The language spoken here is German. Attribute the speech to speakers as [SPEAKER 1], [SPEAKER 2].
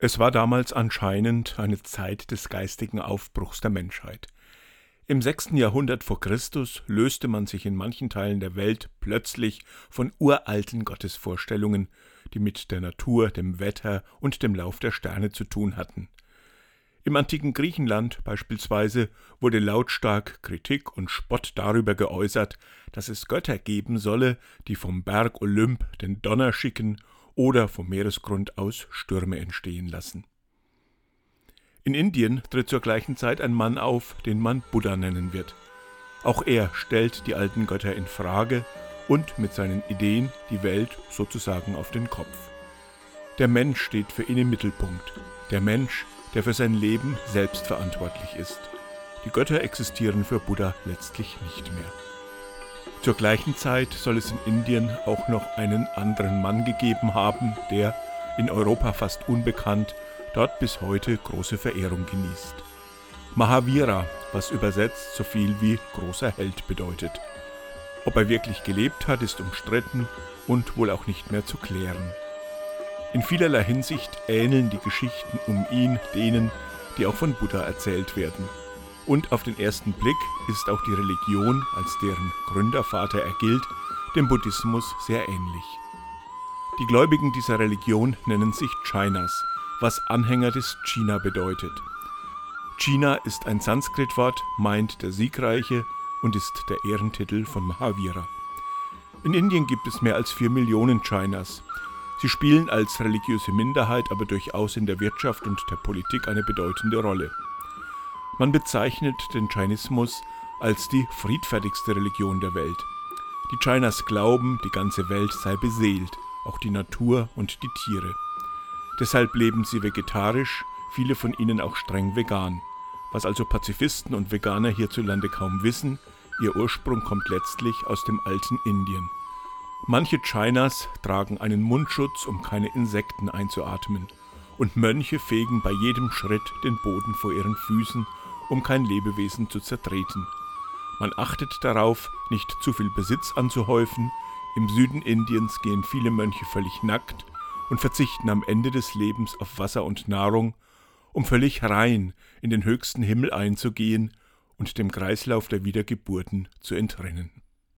[SPEAKER 1] Es war damals anscheinend eine Zeit des geistigen Aufbruchs der Menschheit. Im sechsten Jahrhundert vor Christus löste man sich in manchen Teilen der Welt plötzlich von uralten Gottesvorstellungen, die mit der Natur, dem Wetter und dem Lauf der Sterne zu tun hatten. Im antiken Griechenland beispielsweise wurde lautstark Kritik und Spott darüber geäußert, dass es Götter geben solle, die vom Berg Olymp den Donner schicken oder vom Meeresgrund aus Stürme entstehen lassen. In Indien tritt zur gleichen Zeit ein Mann auf, den man Buddha nennen wird. Auch er stellt die alten Götter in Frage und mit seinen Ideen die Welt sozusagen auf den Kopf. Der Mensch steht für ihn im Mittelpunkt. Der Mensch, der für sein Leben selbst verantwortlich ist. Die Götter existieren für Buddha letztlich nicht mehr. Zur gleichen Zeit soll es in Indien auch noch einen anderen Mann gegeben haben, der, in Europa fast unbekannt, dort bis heute große Verehrung genießt. Mahavira, was übersetzt so viel wie großer Held bedeutet. Ob er wirklich gelebt hat, ist umstritten und wohl auch nicht mehr zu klären. In vielerlei Hinsicht ähneln die Geschichten um ihn denen, die auch von Buddha erzählt werden. Und auf den ersten Blick ist auch die Religion, als deren Gründervater er gilt, dem Buddhismus sehr ähnlich. Die Gläubigen dieser Religion nennen sich Chinas, was Anhänger des China bedeutet. China ist ein Sanskritwort, meint der Siegreiche und ist der Ehrentitel von Mahavira. In Indien gibt es mehr als vier Millionen Chinas. Sie spielen als religiöse Minderheit aber durchaus in der Wirtschaft und der Politik eine bedeutende Rolle. Man bezeichnet den Chinismus als die friedfertigste Religion der Welt. Die Chinas glauben, die ganze Welt sei beseelt, auch die Natur und die Tiere. Deshalb leben sie vegetarisch, viele von ihnen auch streng vegan. Was also Pazifisten und Veganer hierzulande kaum wissen, ihr Ursprung kommt letztlich aus dem alten Indien. Manche Chinas tragen einen Mundschutz, um keine Insekten einzuatmen, und Mönche fegen bei jedem Schritt den Boden vor ihren Füßen um kein Lebewesen zu zertreten. Man achtet darauf, nicht zu viel Besitz anzuhäufen. Im Süden Indiens gehen viele Mönche völlig nackt und verzichten am Ende des Lebens auf Wasser und Nahrung, um völlig rein in den höchsten Himmel einzugehen und dem Kreislauf der Wiedergeburten zu entrinnen.